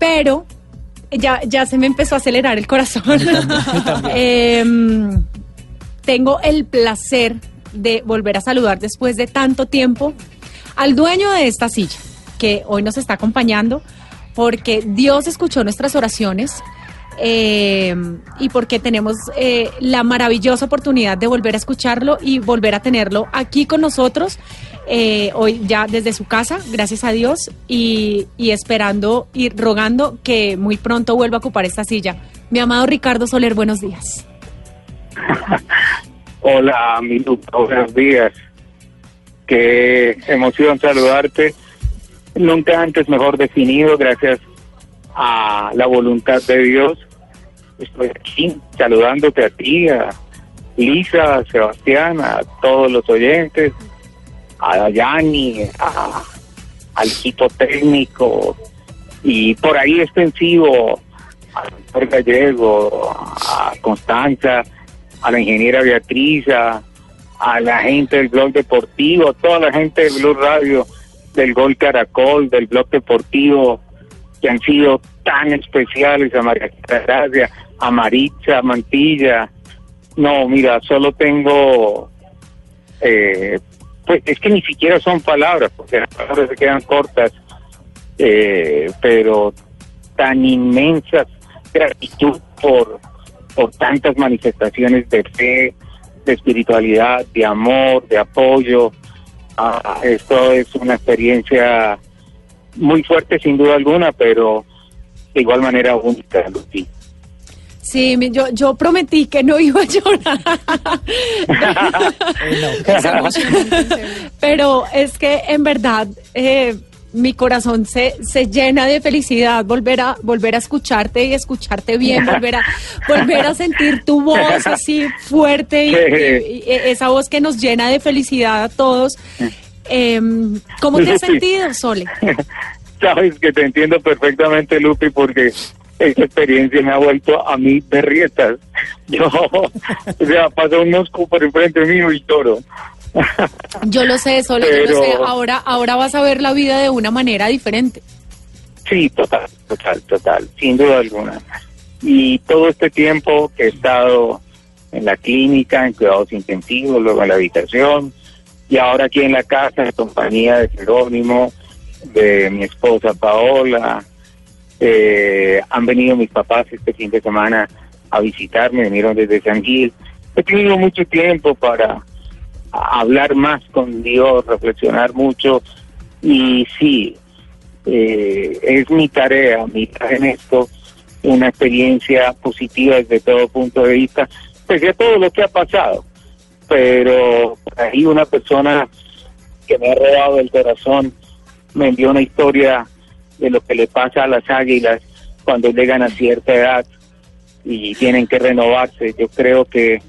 Pero ya, ya se me empezó a acelerar el corazón. Em, tengo el placer de volver a saludar después de tanto tiempo al dueño de esta silla, que hoy nos está acompañando, porque Dios escuchó nuestras oraciones. Eh, y porque tenemos eh, la maravillosa oportunidad de volver a escucharlo y volver a tenerlo aquí con nosotros, eh, hoy ya desde su casa, gracias a Dios, y, y esperando y rogando que muy pronto vuelva a ocupar esta silla. Mi amado Ricardo Soler, buenos días. Hola, Minuto, buenos días. Qué emoción saludarte. Nunca antes mejor definido, gracias a la voluntad de Dios. Estoy aquí saludándote a ti, a Lisa, a Sebastián, a todos los oyentes, a Dayani, a, al equipo técnico y por ahí extensivo a doctor Gallego, a Constanza, a la ingeniera Beatriz, a, a la gente del blog deportivo, toda la gente del Blue Radio, del Gol Caracol, del blog deportivo, que han sido tan especiales, a María Gracia, a Maritza Mantilla. No, mira, solo tengo, eh, pues es que ni siquiera son palabras, porque las palabras se quedan cortas, eh, pero tan inmensas gratitud por, por tantas manifestaciones de fe, de espiritualidad, de amor, de apoyo. Ah, esto es una experiencia muy fuerte sin duda alguna, pero de igual manera única, Lucy. Sí, mi- yo, yo prometí que no iba a llorar. Pero es que en verdad eh, mi corazón se, se llena de felicidad volver a volver a escucharte y escucharte bien, volver a volver a sentir tu voz así fuerte y, y- y esa voz que nos llena de felicidad a todos. Em, ¿Cómo te has sentido, Sole? Sabes que te entiendo perfectamente, Lupi, porque esta experiencia me ha vuelto a mí berrietas. Yo, o sea, pasa un mosco por enfrente mío y lloro. Yo lo sé, Sole, yo lo sé. Ahora, ahora vas a ver la vida de una manera diferente. Sí, total, total, total, sin duda alguna. Y todo este tiempo que he estado en la clínica, en cuidados intensivos, luego en la habitación, y ahora aquí en la casa en compañía de Jerónimo, de mi esposa Paola, eh, han venido mis papás este fin de semana a visitarme, vinieron desde San Gil. He tenido mucho tiempo para hablar más con Dios, reflexionar mucho, y sí, eh, es mi tarea, mi tarea en esto, una experiencia positiva desde todo punto de vista, pese a todo lo que ha pasado. Pero ahí una persona que me ha robado el corazón me envió una historia de lo que le pasa a las águilas cuando llegan a cierta edad y tienen que renovarse. Yo creo que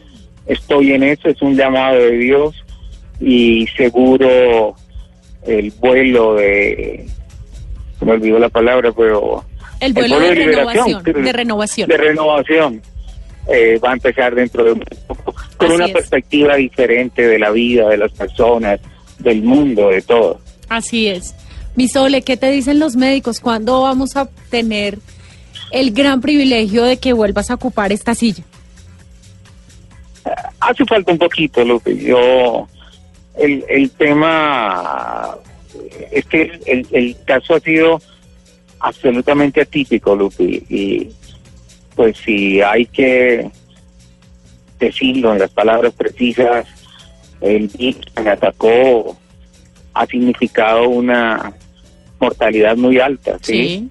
estoy en eso, es un llamado de Dios y seguro el vuelo de me olvidó la palabra, pero El vuelo de renovación, de renovación. de renovación eh, va a empezar dentro de un poco, con Así una es. perspectiva diferente de la vida, de las personas, del mundo, de todo. Así es. Mi Sole, ¿qué te dicen los médicos? ¿Cuándo vamos a tener el gran privilegio de que vuelvas a ocupar esta silla? Hace falta un poquito, Lupe. Yo, el, el tema es que el, el- caso ha sido absolutamente atípico, Lupe. Y pues si hay que decirlo en las palabras precisas, el virus que me atacó ha significado una mortalidad muy alta, ¿sí?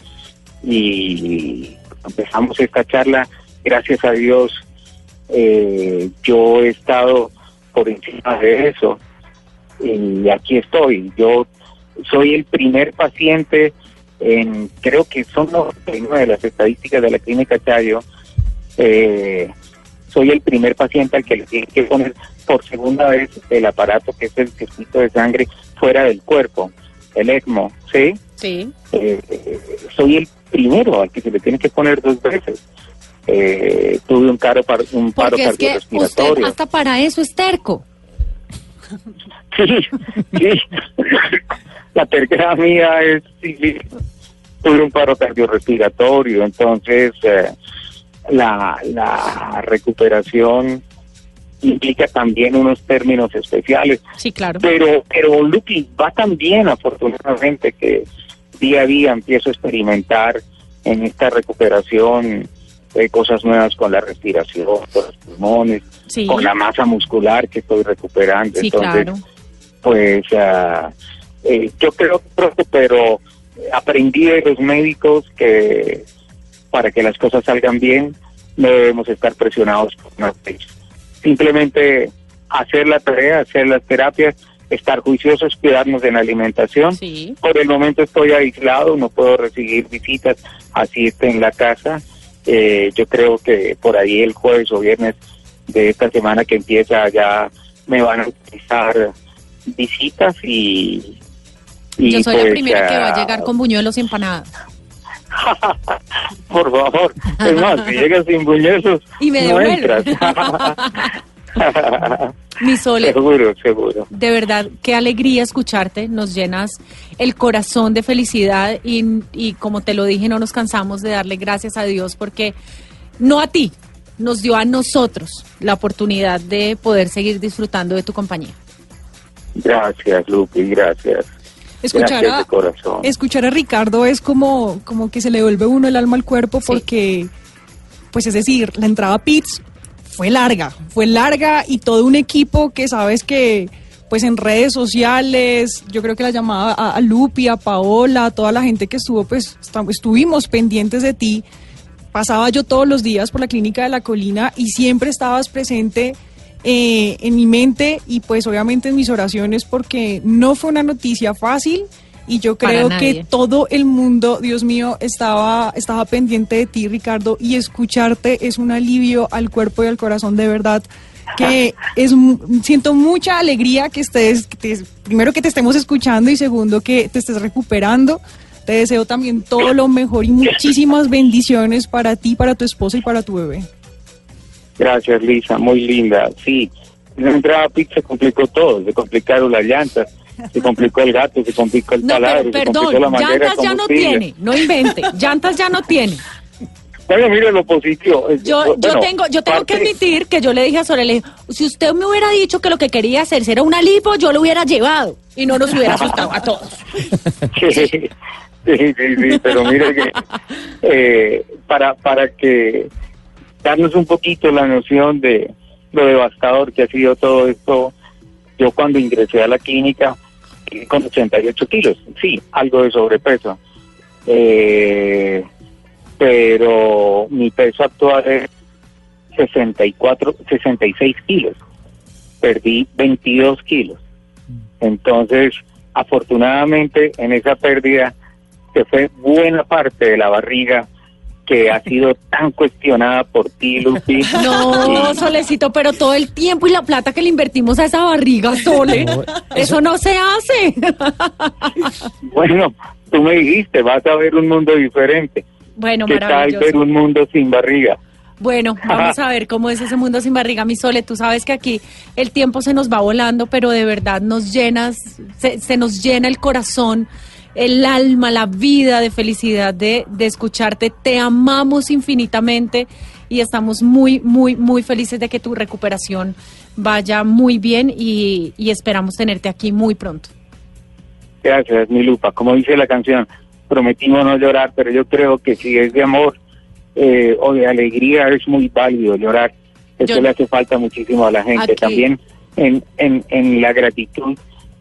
y empezamos esta charla, gracias a Dios, eh, yo he estado por encima de eso. Y aquí estoy. Yo soy el primer paciente en, creo que son 99 de las estadísticas de la clínica Chayo, eh, soy el primer paciente al que le tiene que poner por segunda vez el aparato que es el circuito de sangre fuera del cuerpo, el ECMO, ¿sí? Sí. Eh, soy el primero al que se le tiene que poner dos veces. Eh, tuve un, caro, par- un paro es que usted hasta para eso es terco. Sí, sí. La tercera mía es. Tuve un paro cardiorrespiratorio, entonces eh, la, la recuperación implica también unos términos especiales. Sí, claro. Pero, pero Lupi, va tan bien afortunadamente que día a día empiezo a experimentar en esta recuperación eh, cosas nuevas con la respiración, con los pulmones, Sí. con la masa muscular que estoy recuperando. Sí, Entonces, claro. pues ah, eh, yo creo pronto, pero aprendí de los médicos que para que las cosas salgan bien no debemos estar presionados por una fecha. Simplemente hacer la tarea, hacer las terapias, estar juiciosos, cuidarnos en la alimentación. Sí. Por el momento estoy aislado, no puedo recibir visitas, así esté en la casa. Eh, yo creo que por ahí el jueves o viernes de esta semana que empieza ya me van a utilizar visitas y... y Yo soy la pues, primera que va a llegar con buñuelos y empanadas. Por favor, es más, si llegas sin buñuelos, Y me no entras. Mi Sole, seguro, seguro. de verdad, qué alegría escucharte. Nos llenas el corazón de felicidad y, y como te lo dije, no nos cansamos de darle gracias a Dios porque no a ti, nos dio a nosotros la oportunidad de poder seguir disfrutando de tu compañía. Gracias, Lupi, gracias. Escuchar a, corazón. escuchar a Ricardo es como, como que se le vuelve uno el alma al cuerpo Sí. porque, pues es decir, la entrada a Pits fue larga, fue larga y todo un equipo que sabes que, pues en redes sociales, yo creo que la llamaba a, a Lupi, a Paola, a toda la gente que estuvo, pues estuvimos pendientes de ti. Pasaba yo todos los días por la clínica de la colina y siempre estabas presente eh, en mi mente y pues obviamente en mis oraciones porque no fue una noticia fácil y yo creo que todo el mundo, Dios mío, estaba, estaba pendiente de ti, Ricardo, y escucharte es un alivio al cuerpo y al corazón de verdad que es siento mucha alegría que estés que te- primero que te estemos escuchando y segundo que te estés recuperando. Te deseo también todo lo mejor y muchísimas bendiciones para ti, para tu esposa y para tu bebé. Gracias, Lisa, muy linda. Sí, en la entrada a pizza se complicó todo, se complicaron las llantas, se complicó el gato, se complicó el No, taladro, pero se complicó perdón, la manguera llantas ya no tiene, no invente, llantas ya no tiene. Bueno, mire lo positivo. Yo, yo tengo, yo tengo que admitir que yo le dije a dije, si usted me hubiera dicho que lo que quería hacer era una lipo, yo lo hubiera llevado y no nos hubiera asustado a todos. Sí, sí, sí, sí, pero mire que eh, para, para que darnos un poquito la noción de lo devastador que ha sido todo esto, yo cuando ingresé a la clínica eh, con 88 kilos, sí, algo de sobrepeso, eh, pero mi peso actual es 64, 66 kilos, perdí 22 kilos. Entonces, afortunadamente, en esa pérdida se fue buena parte de la barriga que ha sido tan cuestionada por ti, Lupi. No, Solecito, pero todo el tiempo y la plata que le invertimos a esa barriga, Sole, eso no se hace. bueno, tú me dijiste, vas a ver un mundo diferente. Bueno, ¿Qué tal ver maravilloso. un mundo sin barriga? Bueno, vamos a ver cómo es ese mundo sin barriga, mi Sole. Tú sabes que aquí el tiempo se nos va volando, pero de verdad nos llenas, se, se nos llena el corazón, el alma, la vida de felicidad de, de escucharte. Te amamos infinitamente y estamos muy, muy, muy felices de que tu recuperación vaya muy bien y, y esperamos tenerte aquí muy pronto. Gracias, mi Lupa. Como dice la canción, prometimos no llorar, pero yo creo que si es de amor eh, o de alegría es muy válido llorar. Eso Yo- le hace falta muchísimo a la gente. Aquí. También en, en, en la gratitud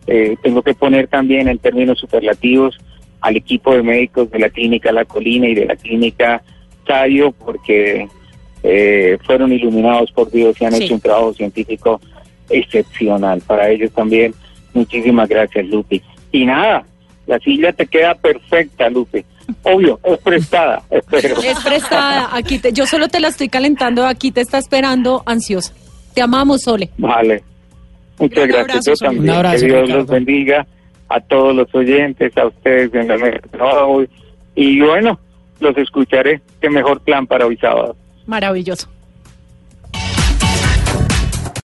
eh, tengo que poner también en términos superlativos al equipo de médicos de la clínica La Colina y de la clínica Sayo porque eh, fueron iluminados por Dios y han Sí. hecho un trabajo científico excepcional. Para ellos también, muchísimas gracias, Lupe. Y nada, la silla te queda perfecta, Lupe. Obvio, es prestada, espero. Es prestada. Aquí te- yo solo te la estoy calentando. Aquí te está esperando ansiosa. Te amamos, Sole. Vale. Muchas gracias. abrazo, Yo también. Un abrazo, que Dios Ricardo. los bendiga a todos los oyentes, a ustedes en la mesa. Y bueno, los escucharé. Qué mejor plan para hoy sábado. Maravilloso.